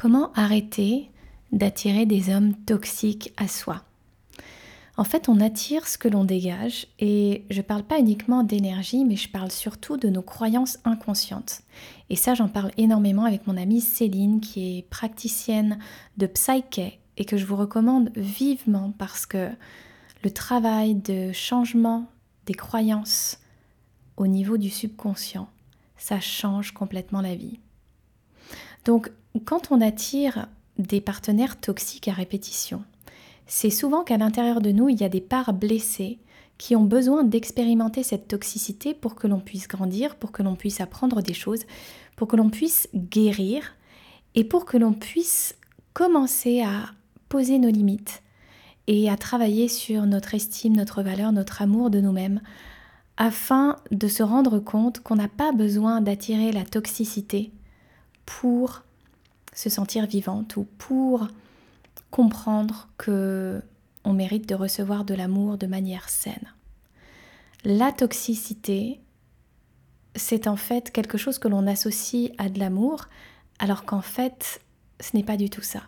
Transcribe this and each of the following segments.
Comment arrêter d'attirer des hommes toxiques à soi? En fait, on attire ce que l'on dégage et je ne parle pas uniquement d'énergie, mais je parle surtout de nos croyances inconscientes. Et ça, j'en parle énormément avec mon amie Céline qui est praticienne de Psyche et que je vous recommande vivement parce que le travail de changement des croyances au niveau du subconscient, ça change complètement la vie. Donc, quand on attire des partenaires toxiques à répétition, c'est souvent qu'à l'intérieur de nous, il y a des parts blessées qui ont besoin d'expérimenter cette toxicité pour que l'on puisse grandir, pour que l'on puisse apprendre des choses, pour que l'on puisse guérir et pour que l'on puisse commencer à poser nos limites et à travailler sur notre estime, notre valeur, notre amour de nous-mêmes, afin de se rendre compte qu'on n'a pas besoin d'attirer la toxicité pour se sentir vivante ou pour comprendre que on mérite de recevoir de l'amour de manière saine. La toxicité, c'est en fait quelque chose que l'on associe à de l'amour, alors qu'en fait, ce n'est pas du tout ça.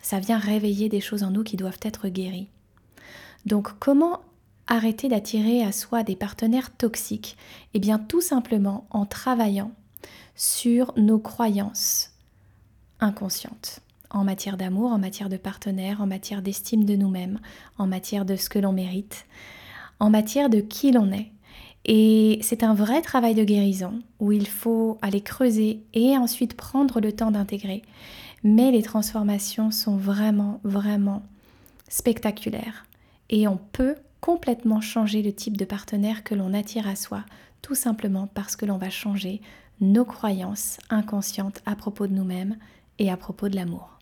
Ça vient réveiller des choses en nous qui doivent être guéries. Donc comment arrêter d'attirer à soi des partenaires toxiques? Eh bien tout simplement en travaillant sur nos croyances inconscientes en matière d'amour, en matière de partenaire, en matière d'estime de nous-mêmes, en matière de ce que l'on mérite, en matière de qui l'on est. Et c'est un vrai travail de guérison où il faut aller creuser et ensuite prendre le temps d'intégrer. Mais les transformations sont vraiment, vraiment spectaculaires. Et on peut complètement changer le type de partenaire que l'on attire à soi, tout simplement parce que l'on va changer nos croyances inconscientes à propos de nous-mêmes et à propos de l'amour.